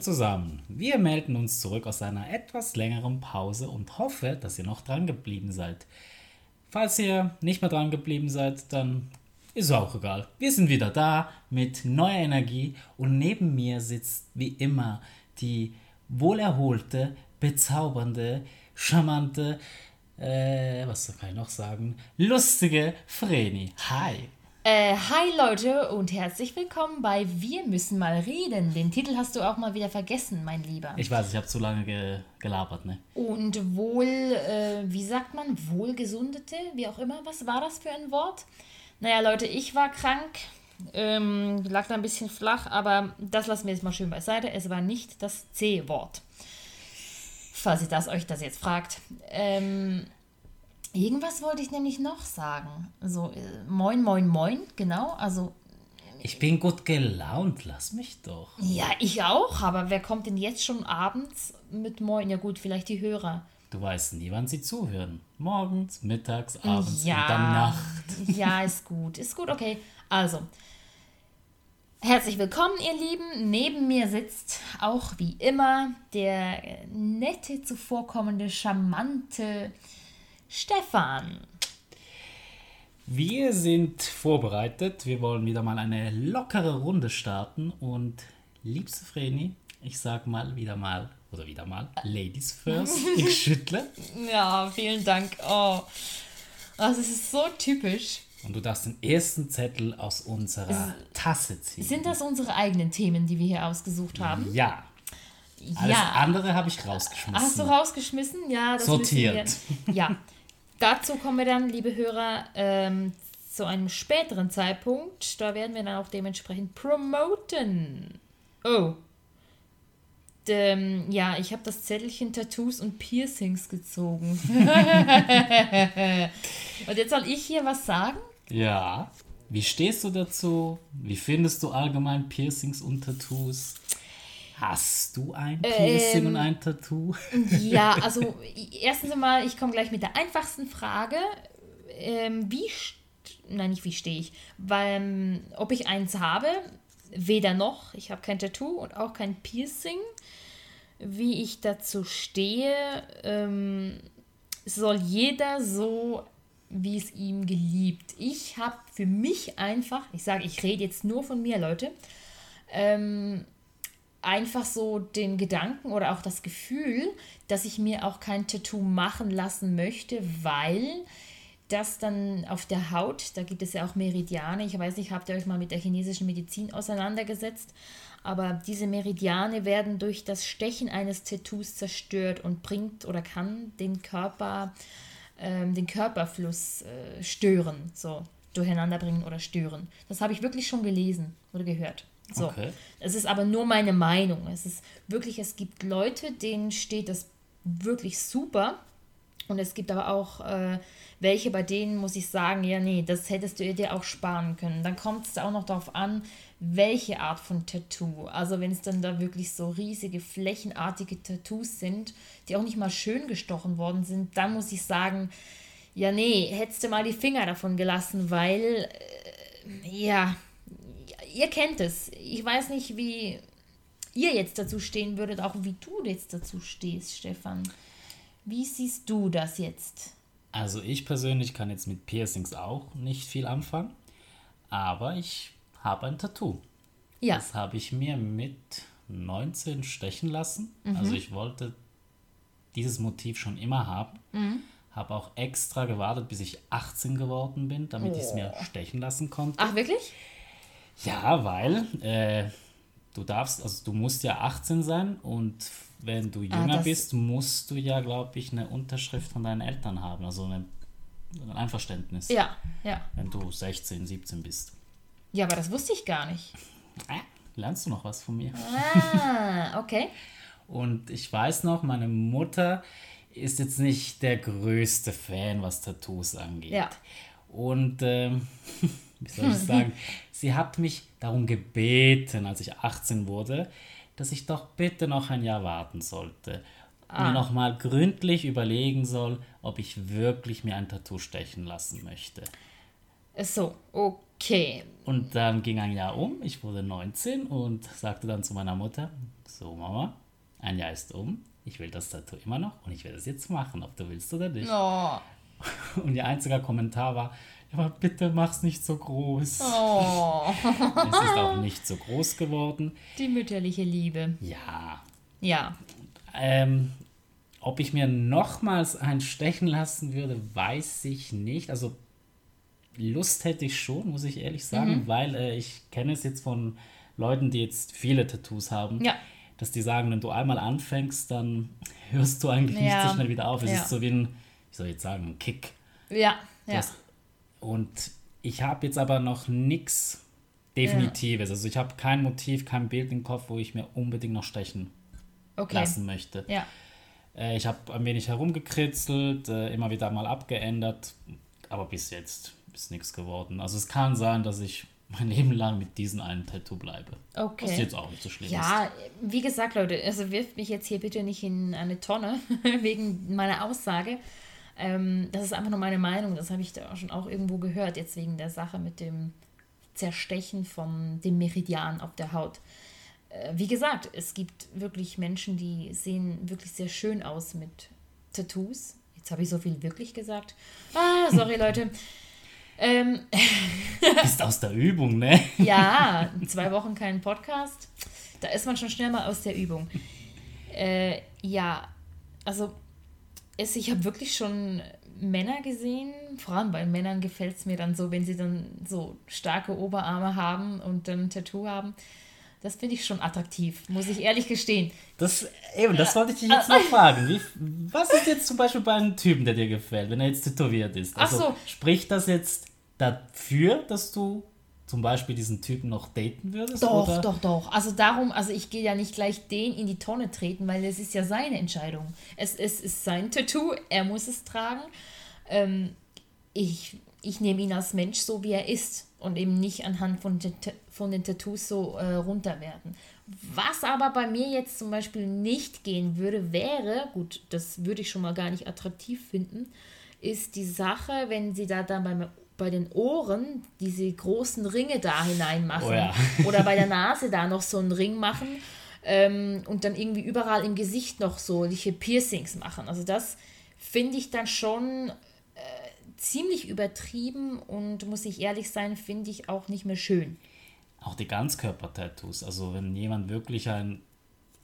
Zusammen. Wir melden uns zurück aus einer etwas längeren Pause und hoffe, dass ihr noch dran geblieben seid. Falls ihr nicht mehr dran geblieben seid, dann ist auch egal. Wir sind wieder da mit neuer Energie und neben mir sitzt wie immer die wohlerholte, bezaubernde, charmante, äh, was kann ich noch sagen, lustige Vreni. Hi. Äh, hi Leute und herzlich willkommen bei Wir müssen mal reden. Den Titel hast du auch mal wieder vergessen, mein Lieber. Ich weiß, ich habe zu lange ge gelabert, ne? Und wohl, äh, wie sagt man, wohlgesundete, wie auch immer. Was war das für ein Wort? Naja, Leute, ich war krank, ähm, lag da ein bisschen flach, aber das lassen wir jetzt mal schön beiseite. Es war nicht das C-Wort. Falls ihr das euch das jetzt fragt. Ähm, Irgendwas wollte ich nämlich noch sagen. So, äh, moin, moin, moin, genau. Also. Ich bin gut gelaunt, lass mich doch. Ja, ich auch, aber wer kommt denn jetzt schon abends mit Moin? Ja, gut, vielleicht die Hörer. Du weißt nie, wann sie zuhören. Morgens, mittags, abends ja, und dann Nacht. Ja, ist gut, ist gut, okay. Also, herzlich willkommen, ihr Lieben. Neben mir sitzt auch wie immer der nette, zuvorkommende, charmante Stefan. Wir sind vorbereitet. Wir wollen wieder mal eine lockere Runde starten. Und liebste Vreni, ich sag mal wieder mal, oder wieder mal, Ladies first. Ich schüttle. ja, vielen Dank. Oh, das ist so typisch. Und du darfst den ersten Zettel aus unserer Tasse ziehen. Sind das unsere eigenen Themen, die wir hier ausgesucht haben? Ja. Alles ja. andere habe ich rausgeschmissen. Hast du rausgeschmissen? Ja. Das Sortiert. Ja. Dazu kommen wir dann, liebe Hörer, ähm, zu einem späteren Zeitpunkt. Da werden wir dann auch dementsprechend promoten. Oh. Ähm, ja, ich habe das Zettelchen Tattoos und Piercings gezogen. und jetzt soll ich hier was sagen? Ja. Wie stehst du dazu? Wie findest du allgemein Piercings und Tattoos? Hast du ein Piercing ähm, und ein Tattoo? Ja, also erstens einmal, ich komme gleich mit der einfachsten Frage. Ähm, wie, nein, nicht wie stehe ich, weil, ob ich eins habe, weder noch. Ich habe kein Tattoo und auch kein Piercing. Wie ich dazu stehe, ähm, soll jeder so, wie es ihm geliebt. Ich habe für mich einfach, ich sage, ich rede jetzt nur von mir, Leute, ähm, einfach so den Gedanken oder auch das Gefühl, dass ich mir auch kein Tattoo machen lassen möchte, weil das dann auf der Haut, da gibt es ja auch Meridiane, ich weiß nicht, habt ihr euch mal mit der chinesischen Medizin auseinandergesetzt, aber diese Meridiane werden durch das Stechen eines Tattoos zerstört und bringt oder kann den Körper, ähm, den Körperfluss äh, stören, so durcheinander bringen oder stören. Das habe ich wirklich schon gelesen oder gehört. So. Okay. Es ist aber nur meine Meinung. Es ist wirklich, es gibt Leute, denen steht das wirklich super. Und es gibt aber auch äh, welche, bei denen muss ich sagen, ja, nee, das hättest du dir auch sparen können. Dann kommt es auch noch darauf an, welche Art von Tattoo. Also wenn es dann da wirklich so riesige, flächenartige Tattoos sind, die auch nicht mal schön gestochen worden sind, dann muss ich sagen, ja, nee, hättest du mal die Finger davon gelassen, weil, äh, ja, ihr kennt es. Ich weiß nicht, wie ihr jetzt dazu stehen würdet, auch wie du jetzt dazu stehst, Stefan. Wie siehst du das jetzt? Also ich persönlich kann jetzt mit Piercings auch nicht viel anfangen, aber ich habe ein Tattoo. Ja. Das habe ich mir mit 19 stechen lassen. Mhm. Also ich wollte dieses Motiv schon immer haben. Mhm. Habe auch extra gewartet, bis ich 18 geworden bin, damit oh. ich es mir stechen lassen konnte. Ach, wirklich? Ja, weil äh, du darfst, also du musst ja 18 sein und wenn du ah, jünger ah, bist, musst du ja, glaube ich, eine Unterschrift von deinen Eltern haben, also eine, ein Einverständnis. Ja, ja. Wenn du 16, 17 bist. Ja, aber das wusste ich gar nicht. Äh, lernst du noch was von mir? Ah, okay. und ich weiß noch, meine Mutter ist jetzt nicht der größte Fan, was Tattoos angeht. Ja. Und ähm, wie soll ich sagen, sie hat mich darum gebeten, als ich 18 wurde, dass ich doch bitte noch ein Jahr warten sollte. Ah. Mir nochmal gründlich überlegen soll, ob ich wirklich mir ein Tattoo stechen lassen möchte. So, okay. Und dann ging ein Jahr um, ich wurde 19 und sagte dann zu meiner Mutter, so Mama, ein Jahr ist um, ich will das Tattoo immer noch und ich werde es jetzt machen, ob du willst oder nicht. Oh. Und ihr einziger Kommentar war, aber bitte mach's nicht so groß. Oh. Es ist auch nicht so groß geworden. Die mütterliche Liebe. Ja. Ja. Ähm, ob ich mir nochmals einen stechen lassen würde, weiß ich nicht. Also Lust hätte ich schon, muss ich ehrlich sagen, weil äh, ich kenne es jetzt von Leuten, die jetzt viele Tattoos haben, Ja. dass die sagen, wenn du einmal anfängst, dann hörst du eigentlich nicht Ja. so schnell wieder auf. Es Ja. ist so wie ein, wie soll ich jetzt sagen, ein Kick. Ja. Ja. Das- Und ich habe jetzt aber noch nichts Definitives. Also ich habe kein Motiv, kein Bild im Kopf, wo ich mir unbedingt noch stechen Okay. lassen möchte. Ja. Äh, ich habe ein wenig herumgekritzelt, äh, immer wieder mal abgeändert, aber bis jetzt ist nichts geworden. Also es kann sein, dass ich mein Leben lang mit diesem einen Tattoo bleibe. Okay. Was jetzt auch nicht so schlimm ist. Ja, wie gesagt, Leute, also wirft mich jetzt hier bitte nicht in eine Tonne wegen meiner Aussage. Ähm, das ist einfach nur meine Meinung. Das habe ich da schon auch irgendwo gehört, jetzt wegen der Sache mit dem Zerstechen von dem Meridian auf der Haut. Äh, wie gesagt, es gibt wirklich Menschen, die sehen wirklich sehr schön aus mit Tattoos. Jetzt habe ich so viel wirklich gesagt. Ah, sorry, Leute. Ähm, Bist aus der Übung, ne? ja, zwei Wochen kein Podcast. Da ist man schon schnell mal aus der Übung. Äh, ja, also es, ich habe wirklich schon Männer gesehen, vor allem bei Männern gefällt es mir dann so, wenn sie dann so starke Oberarme haben und dann ein Tattoo haben. Das finde ich schon attraktiv, muss ich ehrlich gestehen. Das, eben, das wollte ich dich jetzt noch fragen. Wie, was ist jetzt zum Beispiel bei einem Typen, der dir gefällt, wenn er jetzt tätowiert ist? Ach so. Spricht das jetzt dafür, dass du zum Beispiel diesen Typen noch daten würdest? Doch, oder? doch, doch. Also darum, also ich gehe ja nicht gleich den in die Tonne treten, weil es ist ja seine Entscheidung. Es, es ist sein Tattoo, er muss es tragen. Ähm, ich, ich nehme ihn als Mensch so, wie er ist und eben nicht anhand von, von den Tattoos so äh, runterwerten. Was aber bei mir jetzt zum Beispiel nicht gehen würde, wäre, gut, das würde ich schon mal gar nicht attraktiv finden, ist die Sache, wenn sie da dann beim, bei den Ohren diese großen Ringe da hineinmachen Oh ja. oder bei der Nase da noch so einen Ring machen ähm, und dann irgendwie überall im Gesicht noch solche Piercings machen. Also das finde ich dann schon äh, ziemlich übertrieben und muss ich ehrlich sein, finde ich auch nicht mehr schön. Auch die Ganzkörper-Tattoos. Also wenn jemand wirklich ein,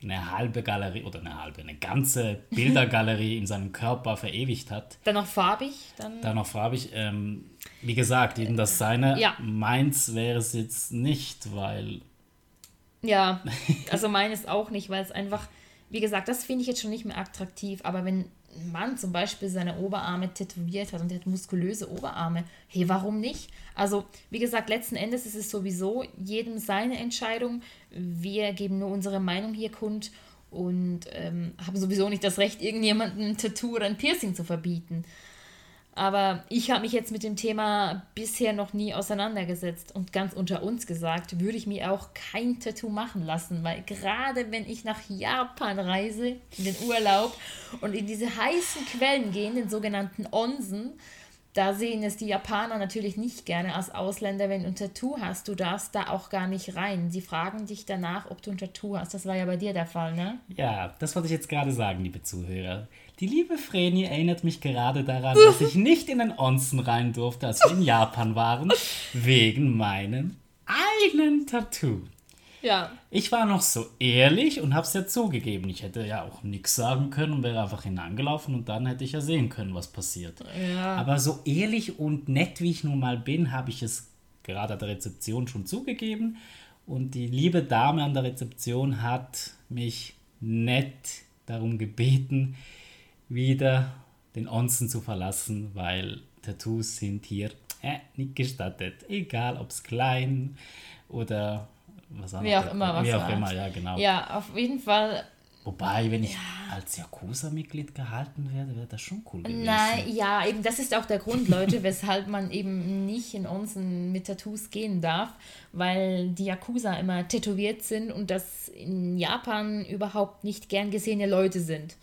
eine halbe Galerie oder eine halbe, eine ganze Bildergalerie in seinem Körper verewigt hat, Dann noch farbig, dann dann noch farbig, ähm, wie gesagt, jedem das seine. Ja. Meins wäre es jetzt nicht, weil Ja, also meines auch nicht, weil es einfach, wie gesagt, das finde ich jetzt schon nicht mehr attraktiv. Aber wenn ein Mann zum Beispiel seine Oberarme tätowiert hat und der hat muskulöse Oberarme, hey, warum nicht? Also, wie gesagt, letzten Endes ist es sowieso jedem seine Entscheidung. Wir geben nur unsere Meinung hier kund und ähm, haben sowieso nicht das Recht, irgendjemandem ein Tattoo oder ein Piercing zu verbieten. Aber ich habe mich jetzt mit dem Thema bisher noch nie auseinandergesetzt. Und ganz unter uns gesagt, würde ich mir auch kein Tattoo machen lassen, weil gerade wenn ich nach Japan reise, in den Urlaub und in diese heißen Quellen gehen, den sogenannten Onsen, da sehen es die Japaner natürlich nicht gerne als Ausländer, wenn du ein Tattoo hast. Du darfst da auch gar nicht rein. Sie fragen dich danach, ob du ein Tattoo hast. Das war ja bei dir der Fall, ne? Ja, das wollte ich jetzt gerade sagen, liebe Zuhörer. Die liebe Vreni erinnert mich gerade daran, dass ich nicht in den Onsen rein durfte, als wir in Japan waren, wegen meinem eigenen Tattoo. Ja. Ich war noch so ehrlich und hab's ja zugegeben. Ich hätte ja auch nichts sagen können und wäre einfach hinangelaufen und dann hätte ich ja sehen können, was passiert. Ja. Aber so ehrlich und nett, wie ich nun mal bin, habe ich es gerade an der Rezeption schon zugegeben. Und die liebe Dame an der Rezeption hat mich nett darum gebeten, wieder den Onsen zu verlassen, weil Tattoos sind hier äh, nicht gestattet. Egal, ob es klein oder was Wie auch immer, was Wie auch immer, ja, genau. Ja, auf jeden Fall Wobei, wenn ich als Yakuza-Mitglied gehalten werde, wäre das schon cool gewesen. Nein, ja, eben das ist auch der Grund, Leute, weshalb man eben nicht in Onsen mit Tattoos gehen darf, weil die Yakuza immer tätowiert sind und das in Japan überhaupt nicht gern gesehene Leute sind.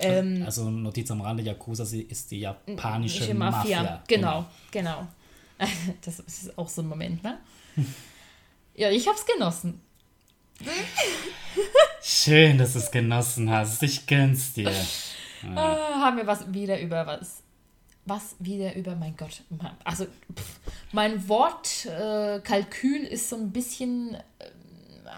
Also Notiz am Rande, Yakuza ist die japanische Ische Mafia. Mafia. Genau, genau. Das ist auch so ein Moment, ne? Ja, ich hab's genossen. Schön, dass du es genossen hast. Ich gönn's dir. Ah, haben wir was wieder über was? Was wieder über, mein Gott. Also, pff, mein Wortkalkül äh, Kalkül ist so ein bisschen äh,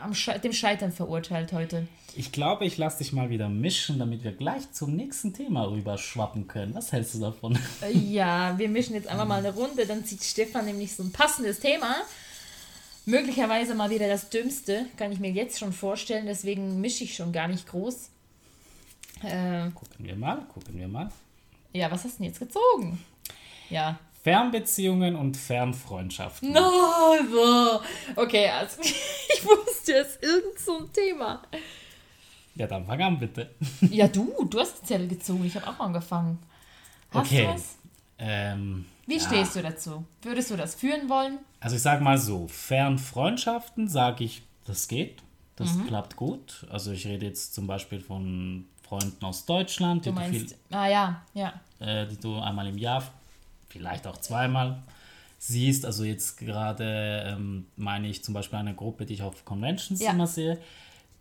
am Sche dem Scheitern verurteilt heute. Ich glaube, ich lasse dich mal wieder mischen, damit wir gleich zum nächsten Thema rüberschwappen können. Was hältst du davon? Äh, Ja, wir mischen jetzt einfach mal eine Runde, dann zieht Stefan nämlich so ein passendes Thema. Möglicherweise mal wieder das Dümmste, kann ich mir jetzt schon vorstellen, deswegen mische ich schon gar nicht groß. Äh, Gucken wir mal, gucken wir mal. ja, was hast du denn jetzt gezogen? Ja. Fernbeziehungen und Fernfreundschaften. No, so. Okay, also ich wusste jetzt irgend so ein Thema. Ja, dann fang an, bitte. Ja, du, du hast die Zettel gezogen, ich habe auch angefangen. Hast okay. du was? Ähm, Wie ja. stehst du dazu? Würdest du das führen wollen? Also ich sage mal so, Fernfreundschaften sage ich, das geht. Das Mhm. klappt gut. Also ich rede jetzt zum Beispiel von Freunden aus Deutschland, die Du du, viel, meinst, ah ja, ja. äh, die du einmal im Jahr, vielleicht auch zweimal siehst. Also jetzt gerade ähm, meine ich zum Beispiel eine Gruppe, die ich auf Conventions Ja. immer sehe,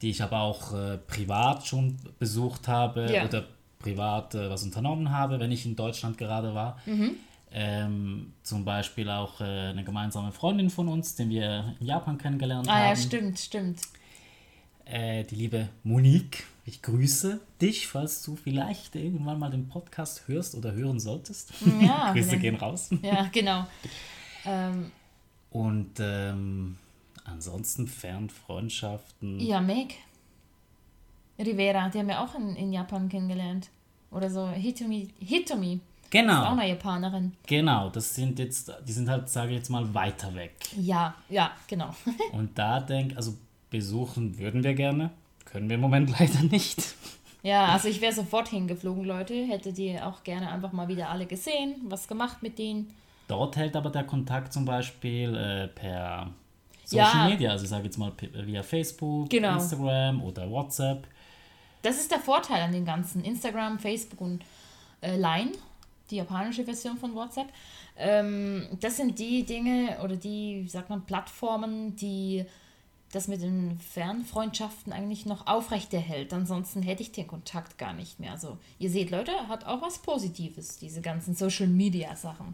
die ich aber auch äh, privat schon besucht habe Ja. oder privat äh, was unternommen habe, wenn ich in Deutschland gerade war. Mhm. Ähm, zum Beispiel auch äh, eine gemeinsame Freundin von uns, den wir in Japan kennengelernt Ah haben. ja, stimmt, stimmt. Äh, die liebe Monique. Ich grüße dich, falls du vielleicht irgendwann mal den Podcast hörst oder hören solltest. Ja, Grüße wenn- gehen raus. Ja, genau. Ähm, Und ähm, ansonsten Fernfreundschaften. ja, Meg. Rivera, die haben wir auch in, in Japan kennengelernt. Oder so, Hitomi. Hitomi. Ist auch Genau, eine Japanerin. genau. Das sind jetzt, die sind halt, sage ich jetzt mal, weiter weg. Ja, ja, genau. Und da denk, also besuchen würden wir gerne, können wir im Moment leider nicht. Ja, also ich wäre sofort hingeflogen, Leute. Hätte die auch gerne einfach mal wieder alle gesehen, was gemacht mit denen. Dort hält aber der Kontakt zum Beispiel äh, per Social Ja. Media, also ich sage jetzt mal via Facebook, Genau. Instagram oder WhatsApp. Das ist der Vorteil an den ganzen Instagram, Facebook und äh, Line, die japanische Version von WhatsApp. Ähm, das sind die Dinge oder die, wie sagt man, Plattformen, die das mit den Fernfreundschaften eigentlich noch aufrechterhält. Ansonsten hätte ich den Kontakt gar nicht mehr. Also ihr seht, Leute, hat auch was Positives, diese ganzen Social Media Sachen.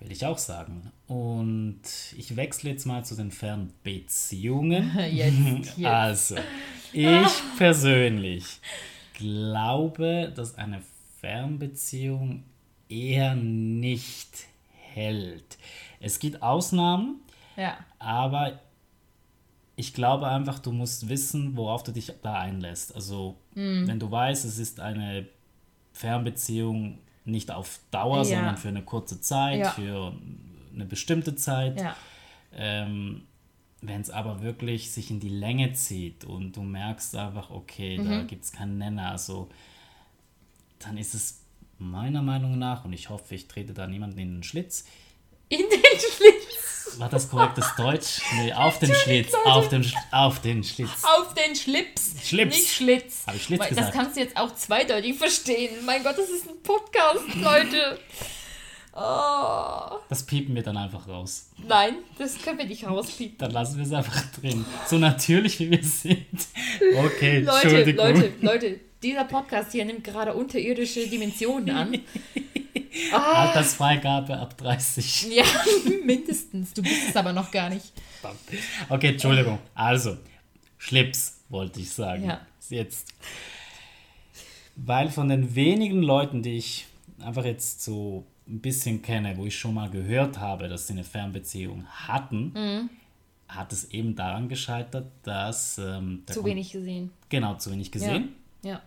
Will ich auch sagen. Und ich wechsle jetzt mal zu den Fernbeziehungen. Jetzt, jetzt. Also, ich persönlich glaube, dass eine Fernbeziehung eher nicht hält. Es gibt Ausnahmen, Ja, aber ich glaube einfach, du musst wissen, worauf du dich da einlässt. Also, Hm. wenn du weißt, es ist eine Fernbeziehung nicht auf Dauer, Ja. sondern für eine kurze Zeit, Ja. für eine bestimmte Zeit. ja. Ähm, wenn es aber wirklich sich in die Länge zieht und du merkst einfach, okay, da Mhm. gibt es keinen Nenner, also dann ist es meiner Meinung nach, und ich hoffe, ich trete da niemanden in den Schlitz, In den Schlitz, war das korrektes Deutsch? Nee, auf den Schlitz, auf den, Sch- auf den Schlitz. auf den Schlips. Schlitz. Nicht Schlitz. Hab ich Schlitz Weil Das gesagt? kannst du jetzt auch zweideutig verstehen. Mein Gott, das ist ein Podcast, Leute. Oh. Das piepen wir dann einfach raus. Nein, das können wir nicht rauspiepen. Dann lassen wir es einfach drin. So natürlich, wie wir sind. Okay, Leute. Leute, Leute, dieser Podcast hier nimmt gerade unterirdische Dimensionen an. Ah, Altersfreigabe ab 30. ja, mindestens. Du bist es aber noch gar nicht. Okay, Entschuldigung. Also, Schlips wollte ich sagen. Ja. Jetzt. Weil von den wenigen Leuten, die ich einfach jetzt so ein bisschen kenne, wo ich schon mal gehört habe, dass sie eine Fernbeziehung hatten, Mhm. hat es eben daran gescheitert, dass ähm, Zu wenig gesehen. Genau, zu wenig gesehen. Ja.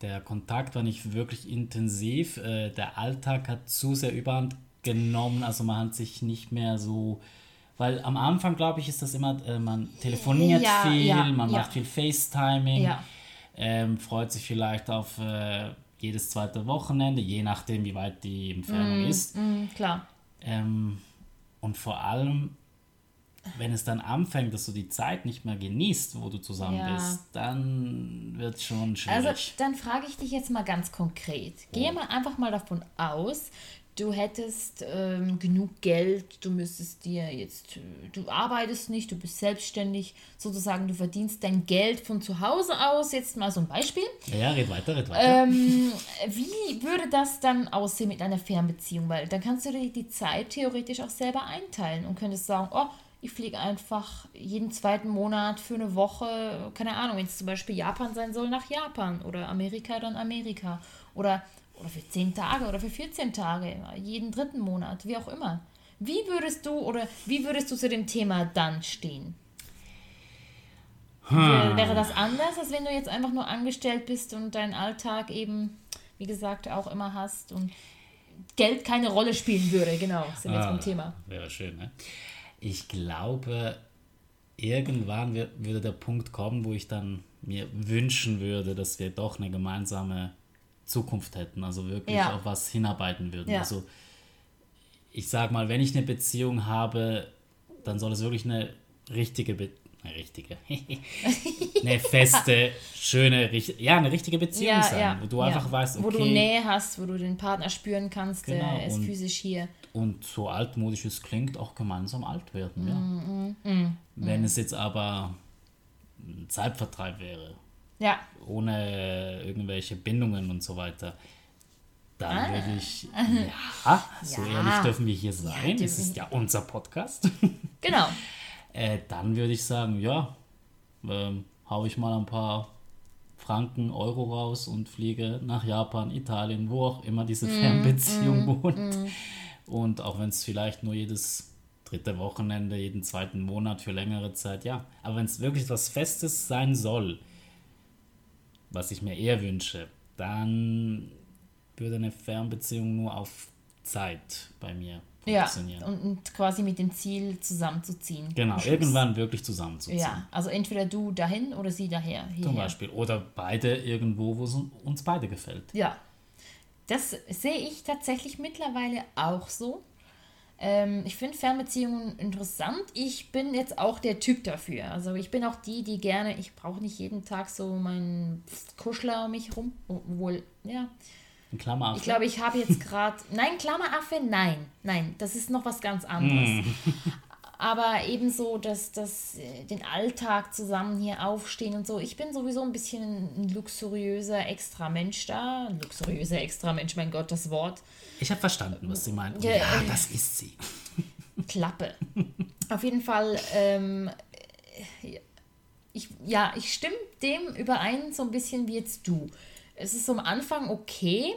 Der Kontakt war nicht wirklich intensiv. Äh, der Alltag hat zu sehr überhand genommen. Also man hat sich nicht mehr so. Weil am Anfang, glaube ich, ist das immer, äh, man telefoniert Ja, viel, ja, man ja. macht viel FaceTiming, ähm, freut sich vielleicht auf äh, jedes zweite Wochenende, je nachdem, wie weit die Entfernung ist. Mhm, klar. Ähm, und vor allem, wenn es dann anfängt, dass du die Zeit nicht mehr genießt, wo du zusammen Ja. bist, dann wird es schon schwierig. Also dann frage ich dich jetzt mal ganz konkret. Gehe Oh. mal einfach mal davon aus, du hättest ähm, genug Geld, du müsstest dir jetzt, du arbeitest nicht, du bist selbstständig, sozusagen, du verdienst dein Geld von zu Hause aus, jetzt mal so ein Beispiel. Ja, ja red weiter, red weiter. Ähm, wie würde das dann aussehen mit einer Fernbeziehung? Weil dann kannst du dir die Zeit theoretisch auch selber einteilen und könntest sagen, oh, ich fliege einfach jeden zweiten Monat für eine Woche, keine Ahnung, wenn es zum Beispiel Japan sein soll, nach Japan oder Amerika dann Amerika oder oder für 10 Tage oder für 14 Tage, jeden dritten Monat, wie auch immer. Wie würdest du oder wie würdest du zu dem Thema dann stehen? Hm. Wäre das anders, als wenn du jetzt einfach nur angestellt bist und deinen Alltag eben, wie gesagt, auch immer hast und Geld keine Rolle spielen würde? Genau, sind wir ah, jetzt beim Thema. Wäre schön, ne? Ich glaube, irgendwann wird, würde der Punkt kommen, wo ich dann mir wünschen würde, dass wir doch eine gemeinsame Zukunft hätten, also wirklich ja. auf was hinarbeiten würden. Ja. Also ich sag mal, wenn ich eine Beziehung habe, dann soll es wirklich eine richtige Be eine richtige, eine feste, schöne, ja, eine richtige Beziehung ja, sein, ja, wo du ja. einfach weißt, okay. Wo du Nähe hast, wo du den Partner spüren kannst, genau, der ist physisch hier. Und so altmodisch es klingt, auch gemeinsam alt werden, ja. Mm, mm, mm, Wenn mm. es jetzt aber ein Zeitvertreib wäre, ja. Ohne irgendwelche Bindungen und so weiter. Dann ah. würde ich, ja, so ehrlich dürfen wir hier sein. Es ist ja unser Podcast. Genau. äh, dann würde ich sagen, ja, ähm, hau ich mal ein paar Franken, Euro raus und fliege nach Japan, Italien, wo auch immer diese mm, Fernbeziehung mm, wohnt. Mm. Und auch wenn es vielleicht nur jedes dritte Wochenende, jeden zweiten Monat für längere Zeit, ja. Aber wenn es wirklich was Festes sein soll, was ich mir eher wünsche, dann würde eine Fernbeziehung nur auf Zeit bei mir funktionieren. Ja, und, und quasi mit dem Ziel zusammenzuziehen. Genau, irgendwann wirklich zusammenzuziehen. Ja, also entweder du dahin oder sie daher. Hierher. Zum Beispiel. Oder beide irgendwo, wo es uns beide gefällt. Ja, das sehe ich tatsächlich mittlerweile auch so. Ähm, ich finde Fernbeziehungen interessant. Ich bin jetzt auch der Typ dafür. Also ich bin auch die, die gerne, ich brauche nicht jeden Tag so meinen Kuschler um mich rum. Obwohl, ja. Ein Klammeraffe? Ich glaube, ich habe jetzt gerade. Nein, Klammeraffe, nein. Nein, das ist noch was ganz anderes. Mm. aber ebenso, dass das äh, den Alltag zusammen hier aufstehen und so. Ich bin sowieso ein bisschen ein luxuriöser Extramensch da. Ein luxuriöser Extramensch, mein Gott, das Wort. Ich habe verstanden, was sie meint. Ja, ja äh, das ist sie. Klappe. Auf jeden Fall, ähm, ich, ja, ich stimme dem überein, so ein bisschen wie jetzt du. Es ist am Anfang okay.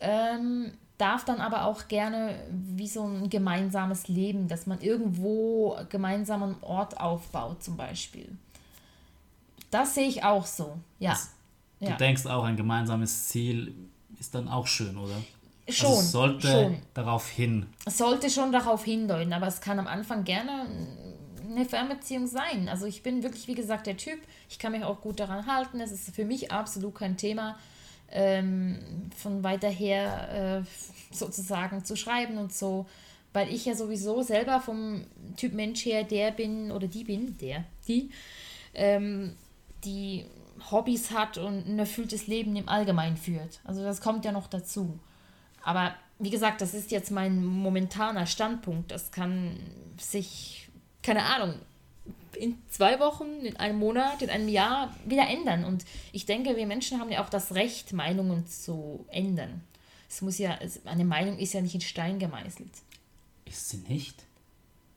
Ähm, darf dann aber auch gerne wie so ein gemeinsames Leben, dass man irgendwo gemeinsam einen Ort aufbaut, zum Beispiel. Das sehe ich auch so, ja. Du ja. denkst auch, ein gemeinsames Ziel ist dann auch schön, oder? Schon. Also es sollte schon. darauf hin. Es sollte schon darauf hindeuten, aber es kann am Anfang gerne eine Fernbeziehung sein. Also ich bin wirklich, wie gesagt, der Typ. Ich kann mich auch gut daran halten. Es ist für mich absolut kein Thema ähm, von weiter her äh, sozusagen zu schreiben und so, weil ich ja sowieso selber vom Typ Mensch her der bin oder die bin, der, die, ähm, die Hobbys hat und ein erfülltes Leben im Allgemeinen führt. Also das kommt ja noch dazu. Aber wie gesagt, das ist jetzt mein momentaner Standpunkt. Das kann sich, keine Ahnung, in zwei Wochen, in einem Monat, in einem Jahr wieder ändern. Und ich denke, wir Menschen haben ja auch das Recht, Meinungen zu ändern. Es muss ja, eine Meinung ist ja nicht in Stein gemeißelt. Ist sie nicht?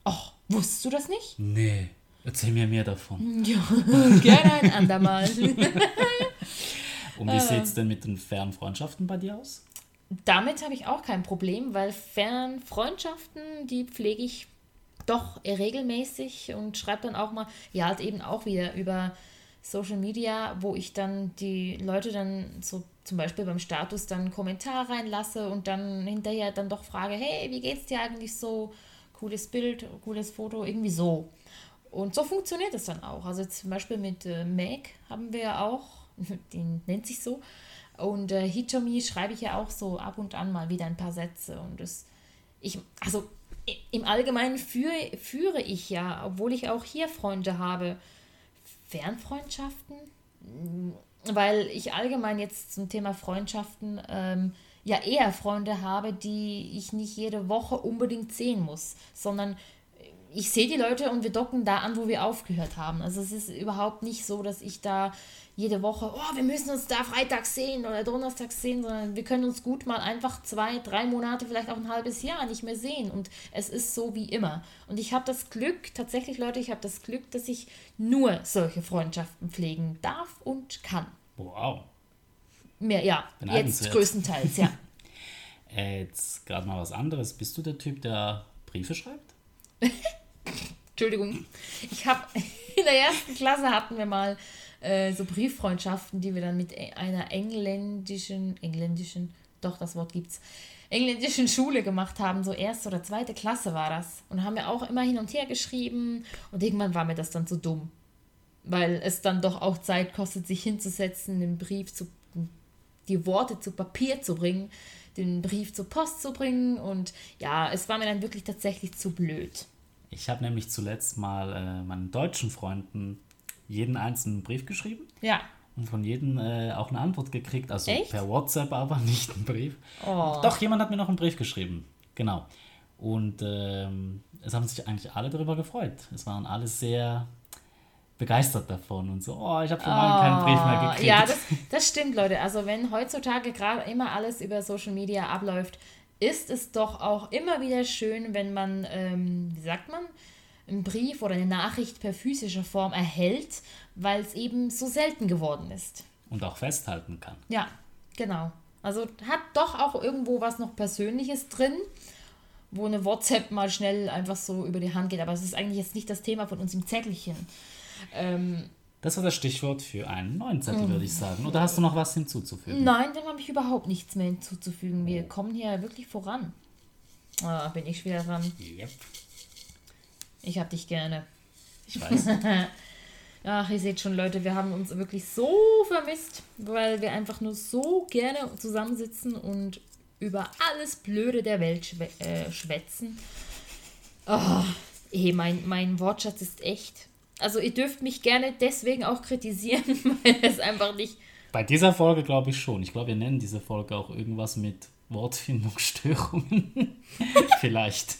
Ach, wusstest du das nicht? Nee. Erzähl mir mehr davon. Ja, gerne ein andermal. Und wie sieht es denn mit den Fernfreundschaften bei dir aus? Damit habe ich auch kein Problem, weil Fernfreundschaften, die pflege ich doch regelmäßig und schreibe dann auch mal, ja, halt eben auch wieder über Social Media, wo ich dann die Leute dann so zum Beispiel beim Status dann einen Kommentar reinlasse und dann hinterher dann doch frage, hey, wie geht's dir eigentlich so? Cooles Bild, cooles Foto, irgendwie so. Und so funktioniert es dann auch. Also zum Beispiel mit äh, Meg haben wir ja auch, den nennt sich so. Und äh, Hitomi schreibe ich ja auch so ab und an mal wieder ein paar Sätze. Und das, ich, also im Allgemeinen führe, führe ich ja, obwohl ich auch hier Freunde habe, Fernfreundschaften, weil ich allgemein jetzt zum Thema Freundschaften ähm, ja eher Freunde habe, die ich nicht jede Woche unbedingt sehen muss, sondern ich sehe die Leute und wir docken da an, wo wir aufgehört haben. Also es ist überhaupt nicht so, dass ich da jede Woche, oh, wir müssen uns da freitags sehen oder donnerstags sehen, sondern wir können uns gut mal einfach zwei, drei Monate, vielleicht auch ein halbes Jahr nicht mehr sehen. Und es ist so wie immer. Und ich habe das Glück, tatsächlich Leute, ich habe das Glück, dass ich nur solche Freundschaften pflegen darf und kann. Wow. Mehr, ja, jetzt größtenteils, ja. jetzt gerade mal was anderes. Bist du der Typ, der Briefe schreibt? Entschuldigung. Ich habe in der ersten Klasse hatten wir mal äh, so Brieffreundschaften, die wir dann mit e-, einer engländischen, engländischen, doch das Wort gibt's, engländischen Schule gemacht haben, so erste oder zweite Klasse war das. Und haben wir auch immer hin und her geschrieben und irgendwann war mir das dann zu dumm. Weil es dann doch auch Zeit kostet, sich hinzusetzen, den Brief zu, die Worte zu Papier zu bringen, den Brief zur Post zu bringen und ja, es war mir dann wirklich tatsächlich zu blöd. Ich habe nämlich zuletzt mal äh, meinen deutschen Freunden jeden einzelnen Brief geschrieben. Ja. Und von jedem äh, auch eine Antwort gekriegt. Also Echt? per WhatsApp, aber nicht einen Brief. Oh. Doch, jemand hat mir noch einen Brief geschrieben. Genau. Und ähm, es haben sich eigentlich alle darüber gefreut. Es waren alle sehr begeistert davon und so, oh, ich habe schon lange oh, keinen Brief mehr gekriegt. Ja, das, das stimmt, Leute. Also wenn heutzutage gerade immer alles über Social Media abläuft, ist es doch auch immer wieder schön, wenn man, ähm, wie sagt man, einen Brief oder eine Nachricht per physischer Form erhält, weil es eben so selten geworden ist. Und auch festhalten kann. Ja, genau. Also hat doch auch irgendwo was noch Persönliches drin, wo eine WhatsApp mal schnell einfach so über die Hand geht. Aber es ist eigentlich jetzt nicht das Thema von uns im Zettelchen. Ähm, das war das Stichwort für einen neuen Zettel, würde ich sagen. Oder hast du noch was hinzuzufügen? Nein, dem habe ich überhaupt nichts mehr hinzuzufügen. Wir kommen hier wirklich voran. Ah, bin ich wieder dran. Yep. Ich hab dich gerne. Ich weiß. Ach, ihr seht schon, Leute, wir haben uns wirklich so vermisst, weil wir einfach nur so gerne zusammensitzen und über alles Blöde der Welt schwä äh, schwätzen. Oh, ey, mein, mein Wortschatz ist echt. Also ihr dürft mich gerne deswegen auch kritisieren, weil es einfach nicht... Bei dieser Folge glaube ich schon. Ich glaube, wir nennen diese Folge auch irgendwas mit Wortfindungsstörungen. Vielleicht.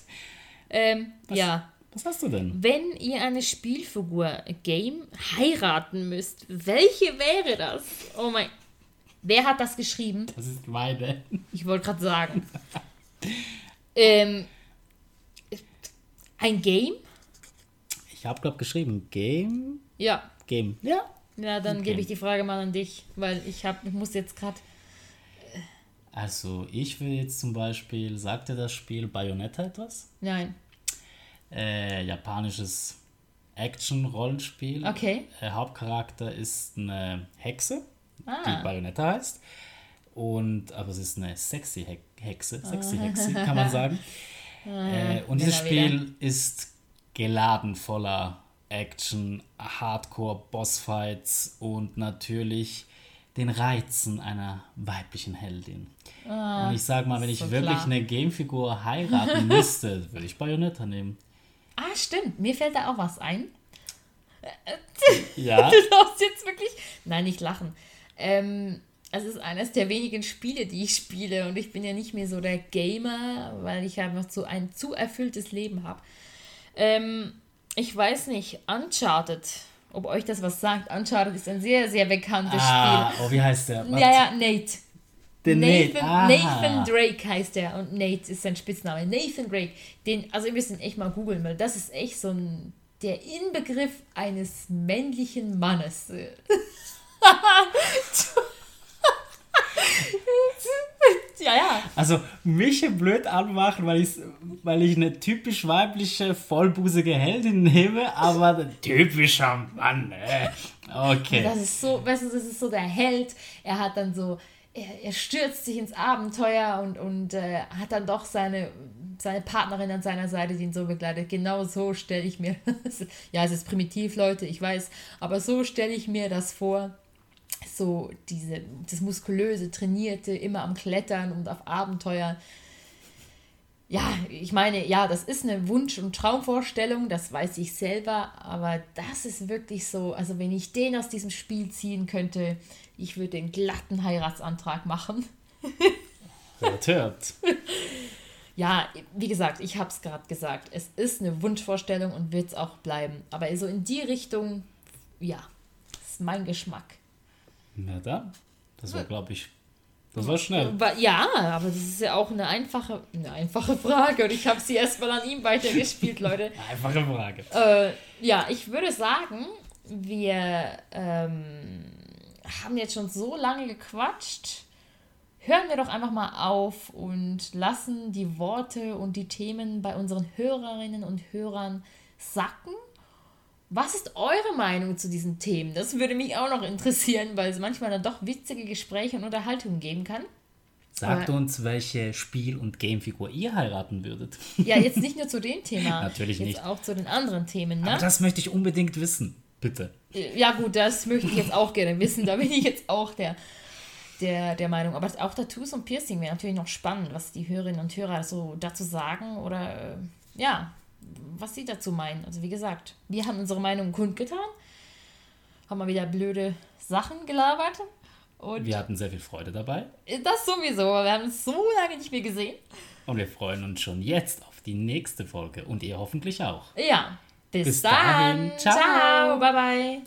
Ähm, ja. Was hast du denn? Wenn ihr eine Spielfigur Game heiraten müsst, welche wäre das? Oh mein. Wer hat das geschrieben? Das ist meine. Ich wollte gerade sagen. ähm, ein Game? Ich habe, glaube geschrieben. Game? Ja. Game. Ja. Ja, dann gebe ich die Frage mal an dich, weil ich, hab, ich muss jetzt gerade. Äh also, ich will jetzt zum Beispiel, sagt dir das Spiel Bayonetta etwas? Nein äh, japanisches Action-Rollenspiel. Okay. Der Hauptcharakter ist eine Hexe, ah. die Bayonetta heißt. Und, aber es ist eine sexy Hexe, sexy Hexe, kann man sagen. Ah, äh, und dieses Spiel ist geladen voller Action, Hardcore-Bossfights und natürlich den Reizen einer weiblichen Heldin. Ah, und ich sag mal, wenn ich so wirklich klar. eine Gamefigur heiraten müsste, würde ich Bayonetta nehmen. Ah, stimmt. Mir fällt da auch was ein. Ja. du darfst jetzt wirklich. Nein, nicht lachen. Ähm, es ist eines der wenigen Spiele, die ich spiele. Und ich bin ja nicht mehr so der Gamer, weil ich einfach so ein zu erfülltes Leben habe. Ähm, ich weiß nicht, Uncharted. Ob euch das was sagt. Uncharted ist ein sehr, sehr bekanntes ah, Spiel. Oh, wie heißt der? Was? Ja, ja, Nate. Der Nathan, Nate. Nathan Drake heißt er und Nate ist sein Spitzname. Nathan Drake. Den, also ihr müsst ihn echt mal googeln, weil das ist echt so ein der Inbegriff eines männlichen Mannes. ja, ja. Also mich blöd anmachen, weil ich, weil ich eine typisch weibliche, vollbusige Heldin nehme, aber ein typischer Mann. Äh. Okay. Das ist so, weißt du, das ist so der Held. Er hat dann so er, er stürzt sich ins Abenteuer und, und äh, hat dann doch seine, seine Partnerin an seiner Seite, die ihn so begleitet. Genau so stelle ich mir ja, es ist primitiv, Leute, ich weiß, aber so stelle ich mir das vor. So diese, das muskulöse, trainierte, immer am Klettern und auf Abenteuer. Ja, ich meine, ja, das ist eine Wunsch- und Traumvorstellung, das weiß ich selber, aber das ist wirklich so, also wenn ich den aus diesem Spiel ziehen könnte, ich würde den glatten Heiratsantrag machen. Hört, hört. Ja, wie gesagt, ich habe es gerade gesagt. Es ist eine Wunschvorstellung und wird es auch bleiben. Aber so in die Richtung, ja, ist mein Geschmack. Na dann. Das war, glaube ich, das war schnell. Ja, aber das ist ja auch eine einfache, eine einfache Frage und ich habe sie erstmal an ihm weitergespielt, Leute. Einfache Frage. Äh, ja, ich würde sagen, wir ähm, haben jetzt schon so lange gequatscht. Hören wir doch einfach mal auf und lassen die Worte und die Themen bei unseren Hörerinnen und Hörern sacken. Was ist eure Meinung zu diesen Themen? Das würde mich auch noch interessieren, weil es manchmal dann doch witzige Gespräche und Unterhaltungen geben kann. Sagt Aber- uns, welche Spiel- und Gamefigur ihr heiraten würdet. Ja, jetzt nicht nur zu dem Thema. Natürlich jetzt nicht. auch zu den anderen Themen, ne? Aber das möchte ich unbedingt wissen. Bitte. Ja, gut, das möchte ich jetzt auch gerne wissen. Da bin ich jetzt auch der, der, der Meinung. Aber auch Tattoos und Piercing wäre natürlich noch spannend, was die Hörerinnen und Hörer so dazu sagen oder äh, ja, was sie dazu meinen. Also wie gesagt, wir haben unsere Meinung kundgetan, haben mal wieder blöde Sachen gelabert und Wir hatten sehr viel Freude dabei das sowieso. Wir haben uns so lange nicht mehr gesehen. und wir freuen uns schon jetzt auf die nächste Folge und ihr hoffentlich auch. Ja, bis, Bis dann. dahin. Ciao. Ciao. Bye bye.